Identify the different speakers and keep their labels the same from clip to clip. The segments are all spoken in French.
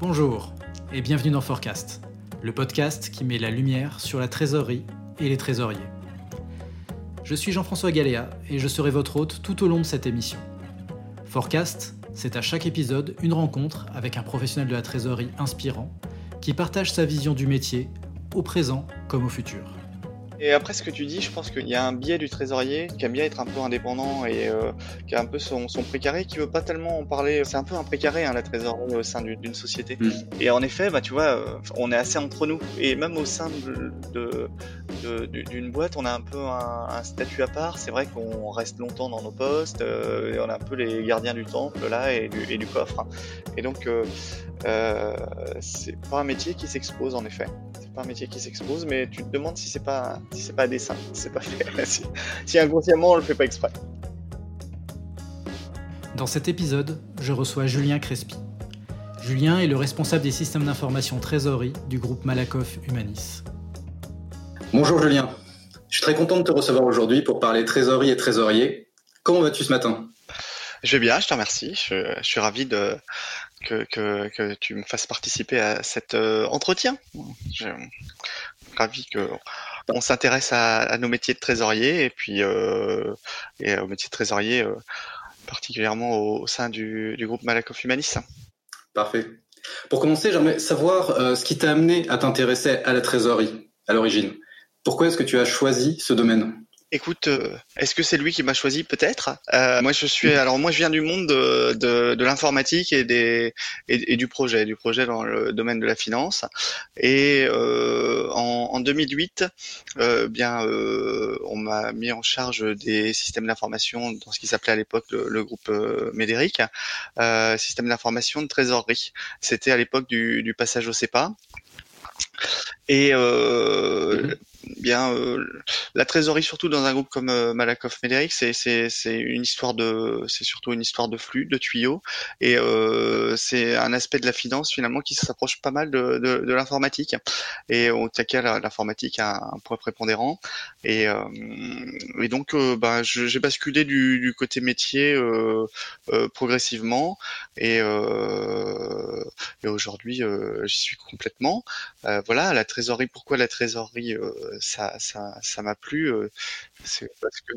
Speaker 1: Bonjour et bienvenue dans Forecast, le podcast qui met la lumière sur la trésorerie et les trésoriers. Je suis Jean-François Galéa et je serai votre hôte tout au long de cette émission. Forecast, c'est à chaque épisode une rencontre avec un professionnel de la trésorerie inspirant qui partage sa vision du métier au présent comme au futur.
Speaker 2: Et après ce que tu dis, je pense qu'il y a un biais du trésorier qui aime bien être un peu indépendant et euh, qui a un peu son, son précaré, qui veut pas tellement en parler. C'est un peu un précaré hein, la trésorerie au sein d'une société. Mm. Et en effet, bah tu vois, euh, on est assez entre nous. Et même au sein de, d'une boîte, on a un peu un, statut à part. C'est vrai qu'on reste longtemps dans nos postes. Euh, et on a un peu les gardiens du temple là et du, et du coffre. Et donc euh, c'est pas un métier qui s'expose en effet. Pas un métier qui s'expose, mais tu te demandes si c'est pas si c'est pas à dessin, si c'est pas fait, si, si inconsciemment on le fait pas exprès.
Speaker 1: Dans cet épisode, je reçois Julien Crespi. Julien est le responsable des systèmes d'information trésorerie du groupe Malakoff Humanis.
Speaker 3: Bonjour Julien, je suis très content de te recevoir aujourd'hui pour parler trésorerie et trésorier. Comment vas-tu ce matin?
Speaker 2: Je vais bien, je te remercie. Je, je suis ravi de, que, tu me fasses participer à cet euh, entretien. Je ravi que on s'intéresse à, nos métiers de trésorier et puis euh, et au métier de trésorier euh, particulièrement au, sein du, groupe Malakoff Humanis.
Speaker 3: Parfait. Pour commencer, j'aimerais savoir ce qui t'a amené à t'intéresser à la trésorerie à l'origine. Pourquoi est-ce que tu as choisi ce domaine?
Speaker 2: Écoute, euh, est-ce que c'est lui qui m'a choisi? Peut-être. Euh, moi, je suis. Alors, moi, je viens du monde de, de, de l'informatique et des et, du projet, du projet dans le domaine de la finance. Et euh, en, en, 2008, euh, bien, euh, on m'a mis en charge des systèmes d'information dans ce qui s'appelait à l'époque le, le, groupe Médéric, système d'information de trésorerie. C'était à l'époque du, du passage au CEPA. Et euh, mmh bien euh, la trésorerie surtout dans un groupe comme euh, Malakoff Médéric c'est c'est c'est une histoire de c'est surtout une histoire de flux de tuyaux. Et euh, c'est un aspect de la finance finalement qui s'approche pas mal de, de, de l'informatique. Et au taquet l'informatique a un point prépondérant. Et et donc bah, j'ai basculé du, du côté métier progressivement. Et, et aujourd'hui j'y suis complètement. Voilà la trésorerie pourquoi la trésorerie ça, ça, ça m'a plu. Euh, parce que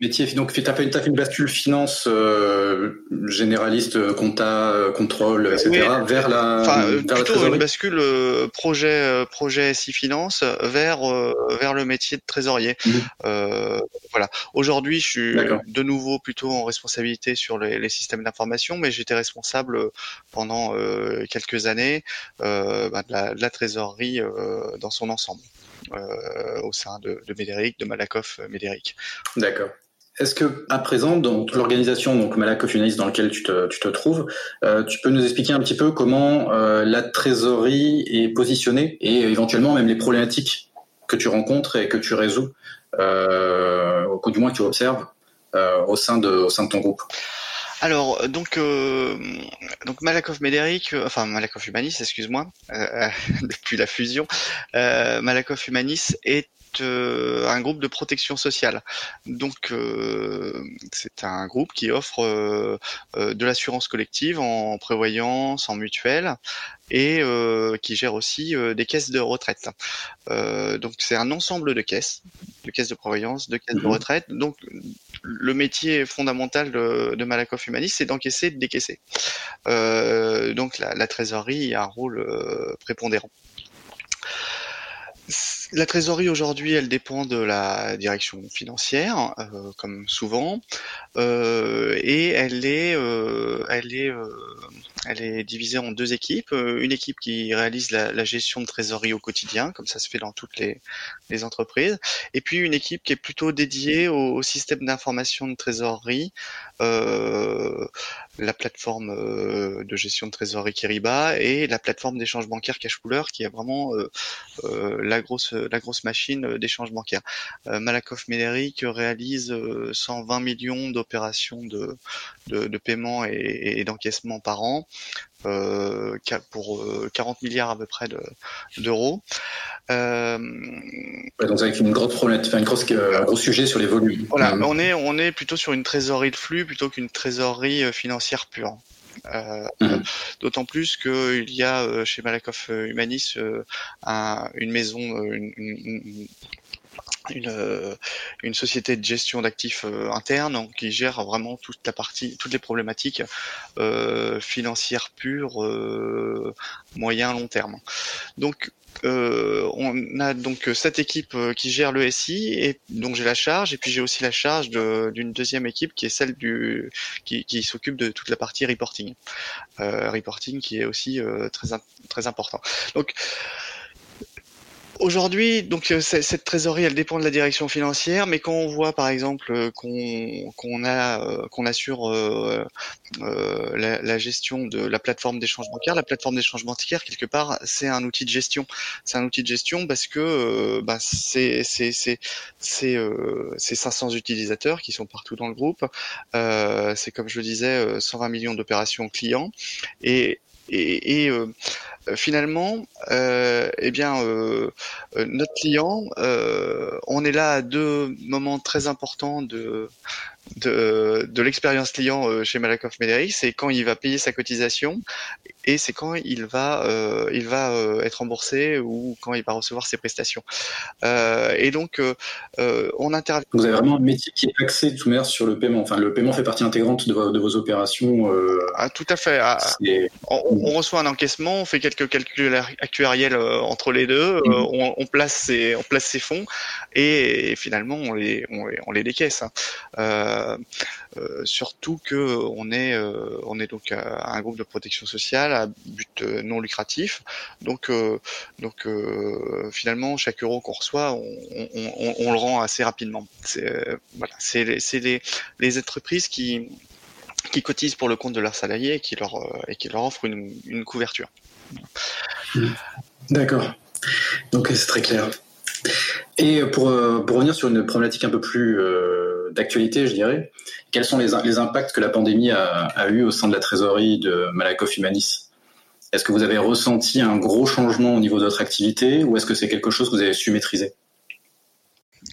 Speaker 3: métier. Donc, tu as, fait une bascule finance euh, généraliste, euh, compta, contrôle, etc. Oui, vers la,
Speaker 2: enfin, vers plutôt une bascule euh, projet projet SI finance vers vers le métier de trésorier. Mmh. voilà. Aujourd'hui, je suis de nouveau plutôt en responsabilité sur les, les systèmes d'information, mais j'étais responsable pendant quelques années bah, de, la, de, la, trésorerie dans son ensemble. Euh, au sein de, de Médéric, de Malakoff Médéric.
Speaker 3: D'accord. Est-ce que à présent, dans l'organisation donc Malakoff Unis dans laquelle tu te, tu te trouves, euh, tu peux nous expliquer un petit peu comment euh, la trésorerie est positionnée et éventuellement même les problématiques que tu rencontres et que tu résous, euh, ou du moins que tu observes euh, au sein de au sein de ton groupe?
Speaker 2: Alors, donc, euh, donc Malakoff Médéric, euh, enfin Malakoff Humanis, excuse-moi, euh, depuis la fusion, euh, Malakoff Humanis est euh, un groupe de protection sociale. Donc euh, c'est un groupe qui offre euh, de l'assurance collective en prévoyance, en mutuelle et qui gère aussi des caisses de retraite. donc c'est un ensemble de caisses, de caisses de prévoyance, de caisses de mhm. retraite. Donc le métier fondamental de, Malakoff Humanis, c'est d'encaisser de décaisser. donc la, la, trésorerie a un rôle prépondérant. La trésorerie aujourd'hui, elle dépend de la direction financière, euh, comme souvent, euh, et elle est, euh, elle est, euh, elle est divisée en deux équipes. Euh, une équipe qui réalise la, la, gestion de trésorerie au quotidien, comme ça se fait dans toutes les, les entreprises, et puis une équipe qui est plutôt dédiée au, au système d'information de trésorerie, la plateforme de gestion de trésorerie Kiriba et la plateforme d'échange bancaire Cashpooler, qui est vraiment la grosse la grosse machine euh, d'échange bancaire. Euh, Malakoff Médéric réalise 120 euh, millions d'opérations de, de, de, paiement et, et d'encaissement par an. Euh, pour 40 milliards à peu près d'euros.
Speaker 3: Euh, ouais, donc avec une grosse problématique, une grosse, un gros sujet sur les volumes.
Speaker 2: Voilà, mmh. on est on est plutôt sur une trésorerie de flux plutôt qu'une trésorerie financière pure. mmh. D'autant plus qu'il y a chez Malakoff Humanis une maison, une, une, une société de gestion d'actifs euh, interne qui gère vraiment toute la partie, toutes les problématiques euh, financières pures, euh, moyen long terme. Donc euh, on a donc cette équipe qui gère le SI et dont j'ai la charge et puis j'ai aussi la charge d'une deuxième équipe qui est celle du qui, qui s'occupe de toute la partie reporting euh, reporting qui est aussi très très important donc Aujourd'hui, donc euh, cette trésorerie, elle dépend de la direction financière, mais quand on voit par exemple euh, qu'on a euh, qu'on assure euh, la, la, gestion de la plateforme d'échange bancaire, la plateforme d'échange bancaire quelque part, c'est un outil de gestion. C'est un outil de gestion parce que bah, c'est c'est c'est c'est euh, 500 utilisateurs qui sont partout dans le groupe. c'est comme je le disais, 120 millions d'opérations clients et et, et euh, finalement, euh, eh bien, euh, notre client, on est là à deux moments très importants de de, de l'expérience client euh, chez Malakoff Médéric, c'est quand il va payer sa cotisation et c'est quand il va euh, il va euh, être remboursé ou quand il va recevoir ses prestations. Euh, et donc on intervient.
Speaker 3: Vous avez vraiment un métier qui est axé tout manière sur le paiement. Enfin, le paiement fait partie intégrante de vos, de vos opérations.
Speaker 2: Ah, tout à fait. Ah, on, on, reçoit un encaissement, on fait quelques calculs actuariels entre les deux, mm. on, on, place ses on place ses fonds et, finalement on les on les, on les décaisse. Hein. Surtout que on est on est donc un groupe de protection sociale à but non lucratif. Donc donc finalement chaque euro qu'on reçoit, on, le rend assez rapidement. C'est voilà, c'est les, les, entreprises qui qui cotisent pour le compte de leurs salariés et qui leur et qui leur offrent une, une couverture.
Speaker 3: D'accord. Donc c'est très clair. Et pour, pour revenir sur une problématique un peu plus d'actualité, je dirais. Quels sont les, les, impacts que la pandémie a, a eu au sein de la trésorerie de Malakoff Humanis? Est-ce que vous avez ressenti un gros changement au niveau de votre activité ou est-ce que c'est quelque chose que vous avez su maîtriser?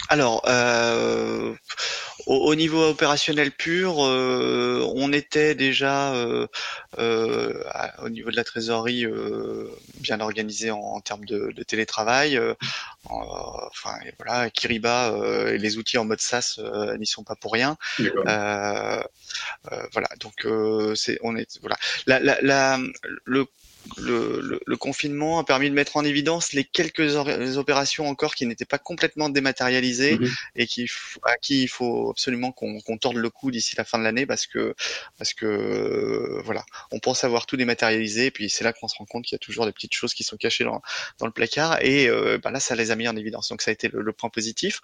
Speaker 2: Alors, euh, au, niveau opérationnel pur, euh, on était déjà euh, euh, au niveau de la trésorerie bien organisé en, termes de, télétravail. enfin voilà, Kiriba et les outils en mode SaaS n'y sont pas pour rien. voilà, donc c'est on est voilà. La, la, la, le le, le, confinement a permis de mettre en évidence les quelques opérations encore qui n'étaient pas complètement dématérialisées mhm. et qui, à qui il faut absolument qu'on qu torde le coup d'ici la fin de l'année parce que parce que euh, voilà, on pense avoir tout dématérialisé et puis c'est là qu'on se rend compte qu'il y a toujours des petites choses qui sont cachées dans, dans le placard et euh, bah là ça les a mis en évidence donc ça a été le, point positif.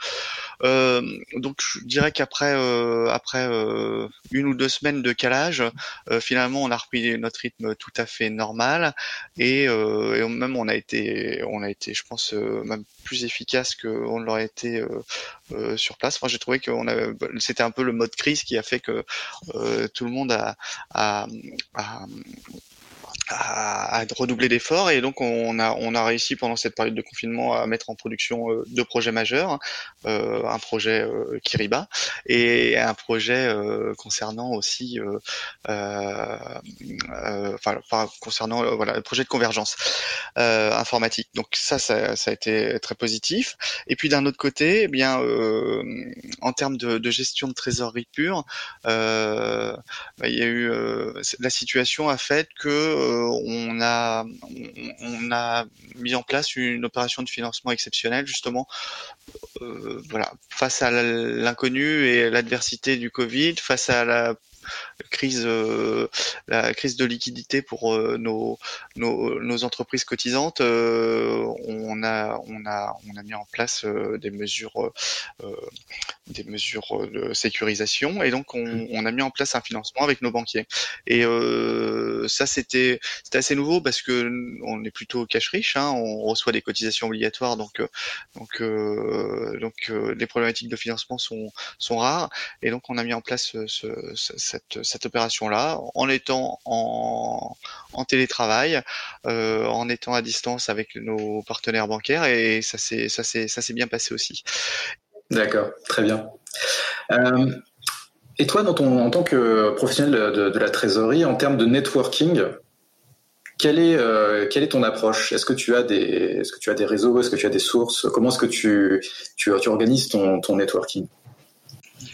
Speaker 2: Euh, donc je dirais qu'après euh, après une ou deux semaines de calage, finalement on a repris notre rythme tout à fait normal. Et, euh, et, même on a été, on a été, je pense, euh, même plus efficace qu'on l'aurait été euh, sur place. Moi, j'ai trouvé que c'était un peu le mode crise qui a fait que tout le monde a à, à redoubler d'efforts et donc on a on a réussi pendant cette période de confinement à mettre en production euh, deux projets majeurs, euh, un projet euh, Kiriba et un projet euh, concernant aussi enfin concernant voilà le projet de convergence informatique. Donc ça, ça, ça a été très positif. Et puis d'un autre côté, eh bien en termes de, de, gestion de trésorerie pure, bah, il y a eu la situation a fait que on a on a mis en place une opération de financement exceptionnelle justement euh, face à l'inconnu et l'adversité du Covid, face à la crise, euh, la crise de liquidité pour euh, nos, entreprises cotisantes, euh, on a on a mis en place des mesures des mesures de sécurisation et donc on, on, a mis en place un financement avec nos banquiers. Et ça c'était c'était assez nouveau parce que on est plutôt cash riche, hein, on reçoit des cotisations obligatoires donc donc donc les problématiques de financement sont sont rares et donc on a mis en place ce, ce cette, cette opération-là en étant en, en télétravail, euh, en étant à distance avec nos partenaires bancaires et ça s'est ça s'est ça s'est bien passé aussi.
Speaker 3: D'accord, très bien. Euh, Et toi, dans ton, en tant que professionnel de, la trésorerie, en termes de networking, quelle est, euh, quelle est ton approche? Est-ce que tu as des, est-ce que tu as des réseaux? Est-ce que tu as des sources? Comment est-ce que tu, tu, tu organises ton, ton networking?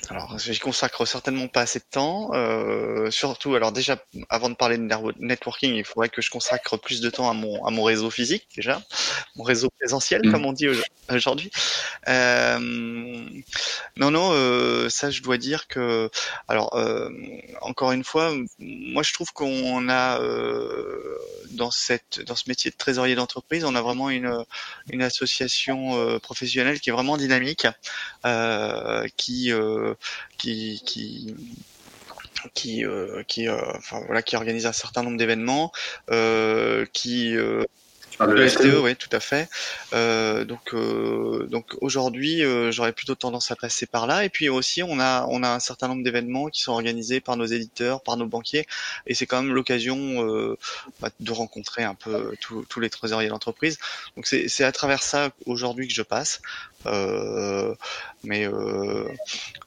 Speaker 2: Alors, j'y consacre certainement pas assez de temps. Euh, surtout, alors déjà, avant de parler de networking, il faudrait que je consacre plus de temps à mon à mon réseau physique déjà, mon réseau présentiel, mm. comme on dit aujourd'hui. Euh, non, non, euh, ça, je dois dire que, alors, euh, encore une fois, moi, je trouve qu'on a euh, dans cette dans ce métier de trésorier d'entreprise, on a vraiment une une association euh, professionnelle qui est vraiment dynamique, qui qui qui qui euh, qui euh, enfin voilà qui organise un certain nombre d'événements euh, qui ah, le FTE, e, oui, tout à fait. Euh, donc, euh, donc aujourd'hui, euh, j'aurais plutôt tendance à passer par là. Et puis aussi, on a, on a un certain nombre d'événements qui sont organisés par nos éditeurs, par nos banquiers, et c'est quand même l'occasion bah, de rencontrer un peu tous les trésoriers d'entreprise. Donc c'est à travers ça aujourd'hui que je passe. mais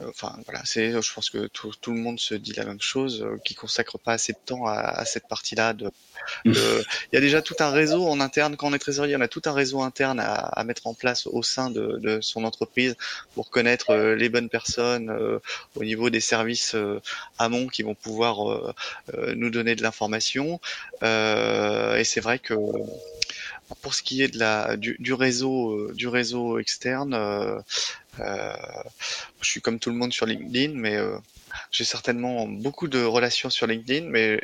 Speaker 2: enfin voilà, c'est, je pense que tout, tout, le monde se dit la même chose, qui consacre pas assez de temps à, à cette partie-là de il y a déjà tout un réseau en interne. Quand on est trésorier, on a tout un réseau interne à, mettre en place au sein de, son entreprise pour connaître euh, les bonnes personnes euh, au niveau des services euh, amont qui vont pouvoir nous donner de l'information. et c'est vrai que pour ce qui est de la du, réseau du réseau externe, je suis comme tout le monde sur LinkedIn, mais j'ai certainement beaucoup de relations sur LinkedIn, mais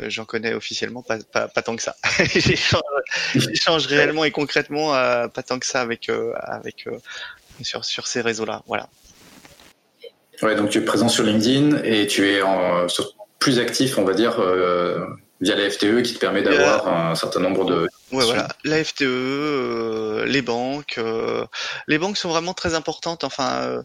Speaker 2: euh, j'en connais officiellement pas, pas, pas, tant que ça. J'échange réellement et concrètement euh, pas tant que ça avec, euh, avec sur, sur ces réseaux-là. Voilà.
Speaker 3: Ouais, donc tu es présent sur LinkedIn et tu es en, plus actif, on va dire, via la FTE qui te permet d'avoir un certain nombre de
Speaker 2: Ouais, voilà. La FTE, euh, les banques, euh, les banques sont vraiment très importantes. Enfin,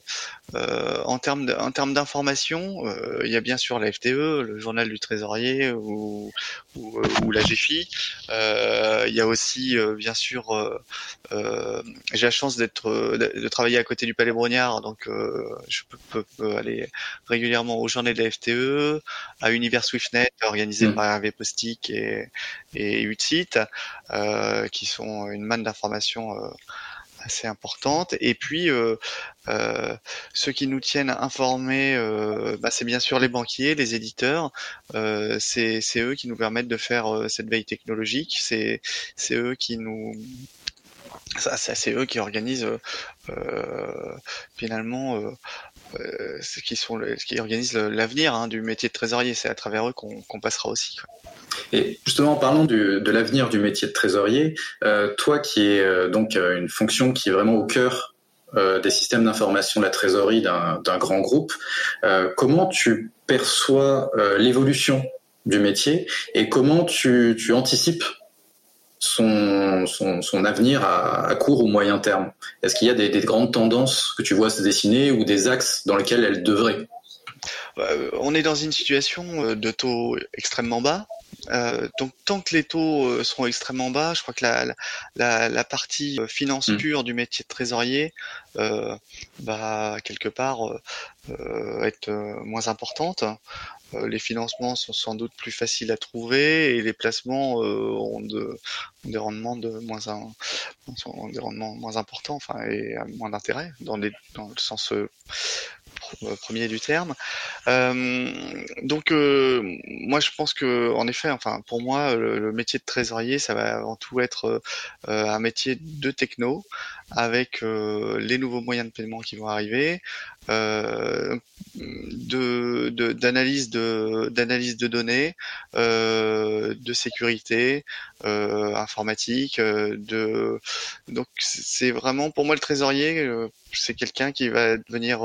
Speaker 2: euh, en termes en termes d'information, il y a bien sûr la FTE, le journal du trésorier ou ou, ou la GFI. il y a aussi bien sûr, j'ai la chance d'être de travailler à côté du Palais Brognard, donc je peux, peux, aller régulièrement aux journées de la FTE, à Univers Swiftnet organisé mmh. par Hervé Postic et et Utsit. Euh, qui sont une manne d'informations euh, assez importante. Et puis, euh, ceux qui nous tiennent informés, bah, c'est bien sûr les banquiers, les éditeurs. c'est eux qui nous permettent de faire cette veille technologique. C'est eux qui nous c'est eux qui organisent finalement euh, qui sont qui organisent l'avenir hein, du métier de trésorier. C'est à travers eux qu'on passera aussi.
Speaker 3: Et justement, en parlant de l'avenir du métier de trésorier, euh, toi qui es euh, donc une fonction qui est vraiment au cœur des systèmes d'information de la trésorerie d'un grand groupe, comment tu perçois l'évolution du métier et comment tu, tu anticipes son, son, son avenir à, à, court ou moyen terme Est-ce qu'il y a des, des, grandes tendances que tu vois se dessiner ou des axes dans lesquels elle devrait?
Speaker 2: Euh, On est dans une situation euh, de taux extrêmement bas. Euh, donc tant que les taux seront extrêmement bas, je crois que la, la, la partie finance mmh. pure du métier de trésorier euh, va quelque part euh, être moins importante. Euh, les financements sont sans doute plus faciles à trouver et les placements euh, ont, de, des rendements de moins moins importants, enfin et moins d'intérêt dans, le sens euh, premier du terme. donc moi je pense que en effet, enfin pour moi le, métier de trésorier ça va avant tout être un métier de techno avec les nouveaux moyens de paiement qui vont arriver, euh, de d'analyse de d'analyse de, données, euh, de sécurité euh, informatique, euh, de donc c'est vraiment pour moi le trésorier, euh, c'est quelqu'un qui va devenir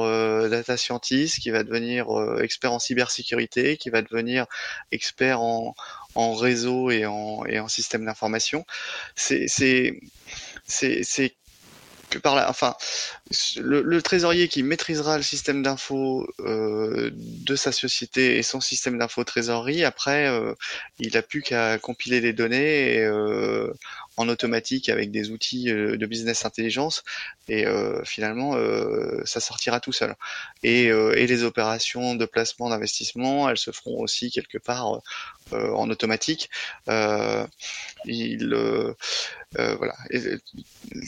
Speaker 2: data scientist, qui va devenir expert en cybersécurité, qui va devenir expert en en réseau et en et en système d'information. C'est c'est c'est par là, enfin, le, trésorier qui maîtrisera le système d'info euh, de sa société et son système d'info trésorerie, après, euh, il a plus qu'à compiler les données euh, en automatique avec des outils de business intelligence et finalement ça sortira tout seul. Et, et les opérations de placement d'investissement, elles se feront aussi quelque part en automatique. il euh, voilà. Et,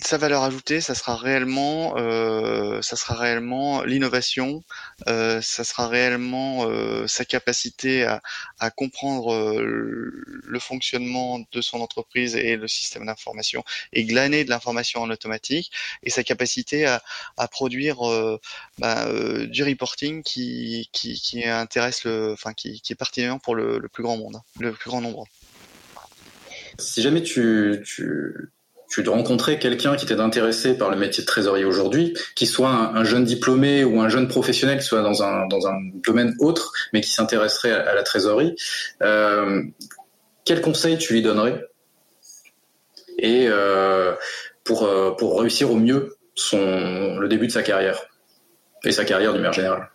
Speaker 2: sa valeur ajoutée, ça sera réellement, euh, ça sera réellement l'innovation, euh, ça sera réellement euh, sa capacité à, à comprendre euh, le fonctionnement de son entreprise et le système d'information et glaner de l'information en automatique et sa capacité à, à produire bah, du reporting qui, qui, qui intéresse le, enfin qui, qui est pertinent pour le, le plus grand monde, le plus grand nombre.
Speaker 3: Si jamais tu, tu, tu quelqu'un qui t'est intéressé par le métier de trésorier aujourd'hui, qui soit un, jeune diplômé ou un jeune professionnel qui soit dans un, domaine autre, mais qui s'intéresserait à, la trésorerie, euh, quel conseil tu lui donnerais? Et euh, pour, euh, pour réussir au mieux le début de sa carrière et sa carrière du manière générale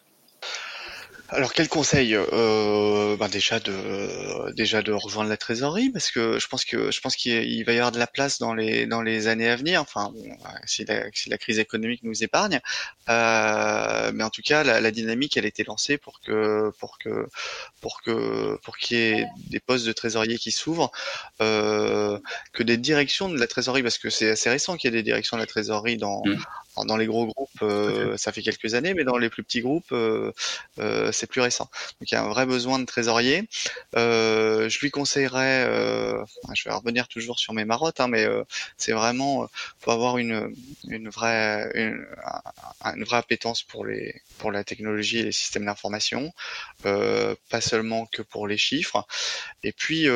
Speaker 2: alors quel conseil euh, ben déjà de déjà de rejoindre la trésorerie parce que je pense que je pense qu'il va y avoir de la place dans les dans les années à venir. Enfin si, la, si la crise économique nous épargne, euh, mais en tout cas la, la, dynamique elle a été lancée pour que pour que pour que pour qu'il y ait des postes de trésorier qui s'ouvrent, euh, que des directions de la trésorerie parce que c'est assez récent qu'il y ait des directions de la trésorerie dans mmh dans les gros groupes, euh, ça fait quelques années, mais dans les plus petits groupes, euh, euh, c'est plus récent. Donc il y a un vrai besoin de trésorier. je lui conseillerais, je vais revenir toujours sur mes marottes, hein, mais c'est vraiment, faut avoir une, une vraie, une, une, vraie appétence pour les, pour la technologie et les systèmes d'information, pas seulement que pour les chiffres. Et puis,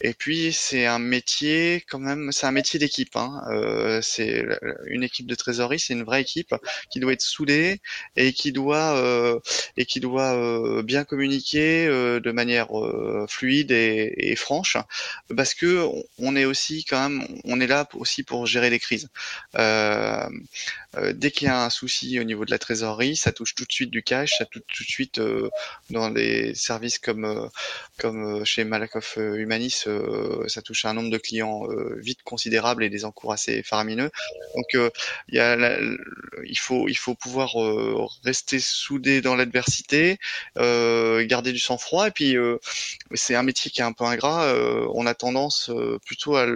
Speaker 2: et puis c'est un métier quand même, c'est un métier d'équipe. Hein. c'est une équipe de trésorerie c'est une vraie équipe qui doit être soudée et qui doit euh, et qui doit euh, bien communiquer euh, de manière fluide et, franche, parce que on est aussi quand même, on est là aussi pour gérer les crises. dès qu'il y a un souci au niveau de la trésorerie, ça touche tout de suite du cash, ça touche tout de suite dans des services comme comme chez Malakoff Humanis, ça touche un nombre de clients vite considérable et des encours assez faramineux. Donc il y a la, il faut il faut pouvoir euh, rester soudé dans l'adversité, euh, garder du sang-froid et puis euh, c'est un métier qui est un peu ingrat. on a tendance plutôt à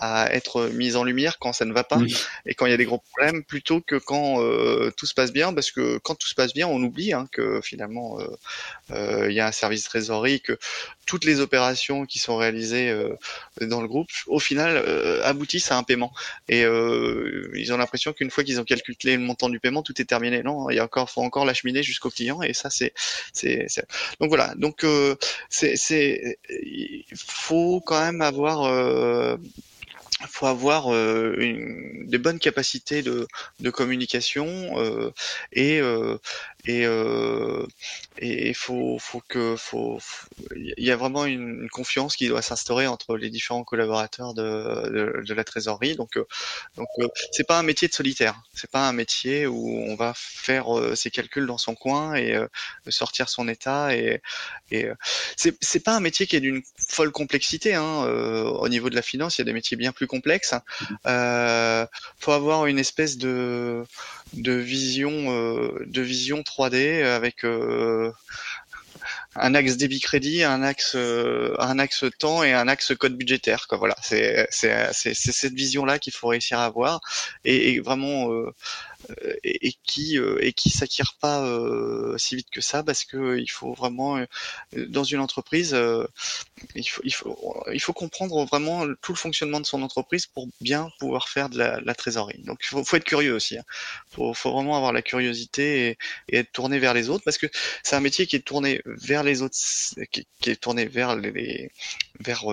Speaker 2: à être mise en lumière quand ça ne va pas et quand il y a des gros problèmes plutôt que quand euh, tout se passe bien parce que quand tout se passe bien on oublie hein, que finalement euh, euh, il y a un service trésorerie que toutes les opérations qui sont réalisées dans le groupe au final aboutissent à un paiement. Et ils ont l'impression qu'une fois qu'ils ont calculé le montant du paiement tout est terminé. Non il y a encore faut encore l'acheminer jusqu'au client et ça c'est c'est donc voilà. Donc c'est c'est il faut quand même avoir il faut avoir euh, des bonnes capacités de, de communication euh, et euh, et euh, et il faut faut que faut il y a vraiment une, confiance qui doit s'instaurer entre les différents collaborateurs de, de, la trésorerie. Donc euh, donc euh, c'est pas un métier de solitaire. C'est pas un métier où on va faire ses calculs dans son coin et sortir son état et et c'est pas un métier qui est d'une folle complexité hein, au niveau de la finance il y a des métiers bien plus complexes. Euh, faut avoir une espèce de de vision euh, de vision 3D avec euh, un axe débit crédit, un axe euh, un axe temps et un axe code budgétaire. Quoi. Voilà, c'est cette vision là qu'il faut réussir à avoir et, et vraiment euh, et, qui euh, et qui s'acquiert pas euh, si vite que ça parce que il faut vraiment dans une entreprise il faut il faut il faut comprendre vraiment tout le fonctionnement de son entreprise pour bien pouvoir faire de la, trésorerie. Donc il faut, faut, être curieux aussi. Hein. faut, faut, vraiment avoir la curiosité et, et, être tourné vers les autres parce que c'est un métier qui est tourné vers les autres, qui est tourné vers les vers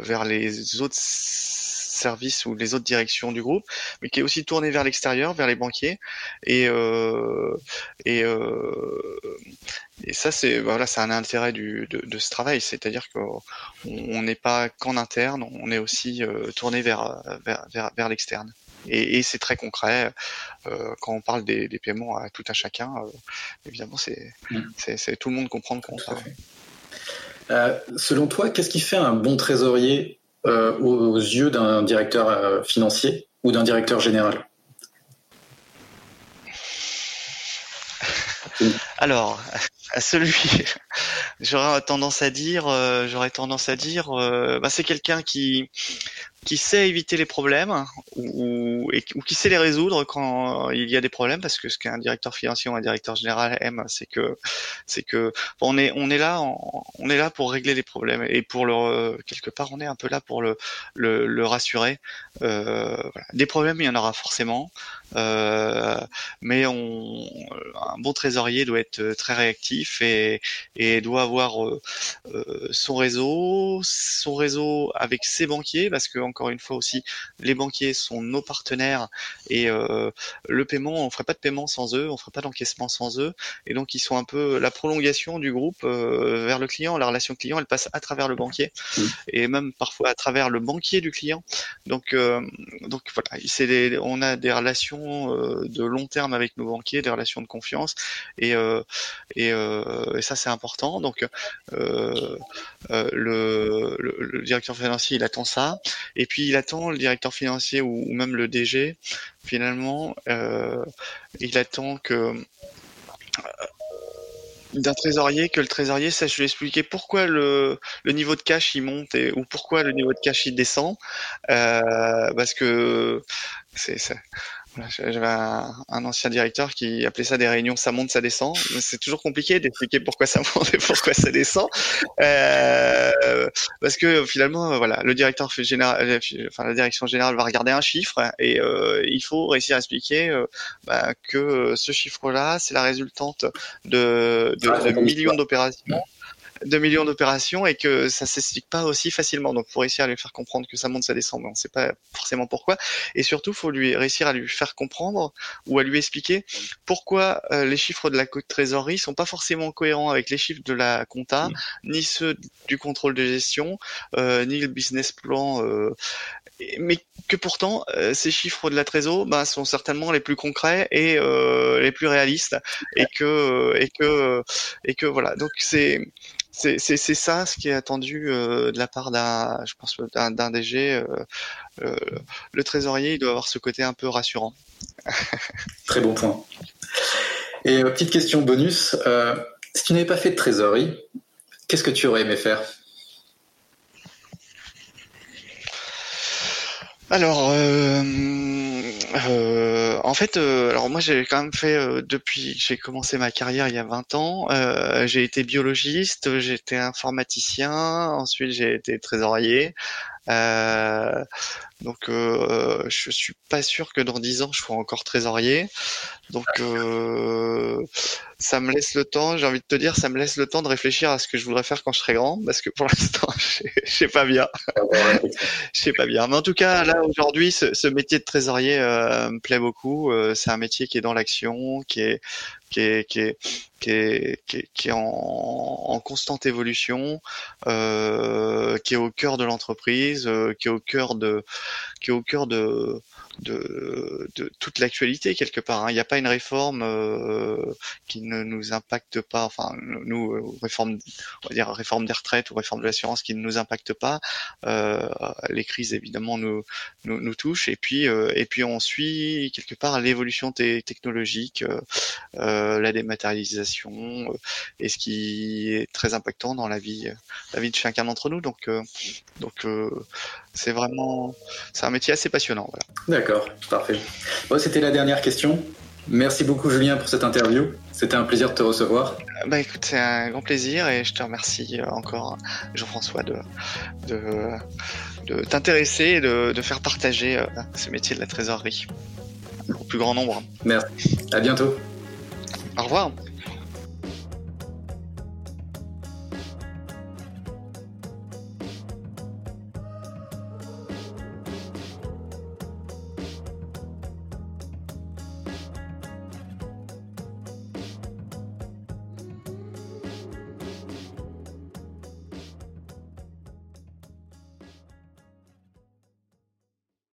Speaker 2: vers les autres services ou les autres directions du groupe, mais qui est aussi tourné vers l'extérieur, vers les banquiers. Et, euh, et, euh, et ça, c'est voilà, c'est un intérêt du, de, de ce travail, c'est-à-dire qu'on n'est pas qu'en interne, on est aussi euh, tourné vers, vers, vers, vers l'externe. Et, et c'est très concret. Euh, quand on parle des, des, paiements à tout un chacun, euh, évidemment, c'est, mmh. c'est, tout le monde comprend comment ça.
Speaker 3: Euh, selon toi, qu'est-ce qui fait un bon trésorier? Aux yeux d'un directeur financier ou d'un directeur général.
Speaker 2: Alors, à celui, j'aurais tendance à dire, j'aurais tendance à dire, bah, c'est quelqu'un qui qui sait éviter les problèmes ou, ou, qui sait les résoudre quand il y a des problèmes parce que ce qu'un directeur financier ou un directeur général aime c'est que c'est que on est on est là on est là pour régler les problèmes. Et pour le quelque part on est un peu là pour le le, le rassurer. Euh, voilà. des problèmes il y en aura forcément. Euh, mais on, un bon trésorier doit être très réactif et, et doit avoir euh son réseau, son réseau avec ses banquiers, parce que encore une fois aussi, les banquiers sont nos partenaires et euh, le paiement, on ferait pas de paiement sans eux, on ferait pas d'encaissement sans eux, et donc ils sont un peu la prolongation du groupe euh, vers le client. La relation client, elle passe à travers le banquier mmh. et même parfois à travers le banquier du client. Donc, donc voilà, on a des relations euh, de long terme avec nos banquiers, des relations de confiance, et euh, euh, et, ça c'est important. Donc le, le, directeur financier il attend ça, et puis il attend le directeur financier ou, même le DG finalement, il attend que d'un trésorier que le trésorier sache lui expliquer pourquoi le, niveau de cash il monte et, ou pourquoi le niveau de cash il descend. Parce que c'est j'avais un, ancien directeur qui appelait ça des réunions ça monte, ça descend. C'est toujours compliqué d'expliquer pourquoi ça monte et pourquoi ça descend, euh, parce que finalement, voilà, le directeur général, euh, enfin la direction générale va regarder un chiffre et euh, il faut réussir à expliquer euh, bah, que ce chiffre-là, c'est la résultante de, de, de millions d'opérations de millions d'opérations et que ça s'explique pas aussi facilement. Donc, faut réussir à lui faire comprendre que ça monte, ça descend, mais on sait pas forcément pourquoi. Et surtout, faut lui réussir à lui faire comprendre ou à lui expliquer pourquoi euh, les chiffres de la trésorerie sont pas forcément cohérents avec les chiffres de la compta, ni ceux du contrôle de gestion, euh, ni le business plan. Euh, mais que pourtant, ces chiffres de la trésor bah, sont certainement les plus concrets et les plus réalistes, et que et que et que voilà. Donc c'est c'est ça ce qui est attendu euh, de la part d'un, je pense, d'un DG. Euh, euh, le trésorier, il doit avoir ce côté un peu rassurant.
Speaker 3: Très bon point. Et petite question bonus, si tu n'avais pas fait de trésorerie, qu'est-ce que tu aurais aimé faire?
Speaker 2: Alors, euh, euh, en fait, euh, alors moi j'ai quand même fait depuis, j'ai commencé ma carrière il y a 20 ans. j'ai été biologiste, j'ai été informaticien, ensuite j'ai été trésorier. Donc, je suis pas sûr que dans 10 ans je sois encore trésorier. Donc, ça me laisse le temps, j'ai envie de te dire, ça me laisse le temps de réfléchir à ce que je voudrais faire quand je serai grand, parce que pour l'instant, je sais pas bien. Je sais pas bien. Mais en tout cas, là, aujourd'hui, ce, métier de trésorier euh, me plaît beaucoup. Euh, c'est un métier qui est dans l'action, qui est, qui est, qui est, qui est, qui est, en, en, constante évolution, euh, qui est au cœur de l'entreprise, euh, qui est au cœur de, qui est au cœur de, de, toute l'actualité quelque part. Hein. Il n'y a pas une réforme euh, qui ne nous impacte pas, enfin nous euh, réforme, on va dire réforme des retraites ou réforme de l'assurance qui ne nous impacte pas. Euh, les crises évidemment nous nous, nous touchent et puis et puis on suit quelque part l'évolution technologique, la dématérialisation et ce qui est très impactant dans la vie la vie de chacun d'entre nous. Donc donc c'est vraiment c'est un métier assez passionnant.
Speaker 3: Voilà. D'accord, parfait. Bon, C'était la dernière question. Merci beaucoup Julien pour cette interview. C'était un plaisir de te recevoir.
Speaker 2: Bah écoute, c'est un grand plaisir et je te remercie euh, encore Jean-François de, de, t'intéresser et de, de, faire partager euh, ce métier de la trésorerie au plus grand nombre.
Speaker 3: Merci. À bientôt.
Speaker 2: Au revoir.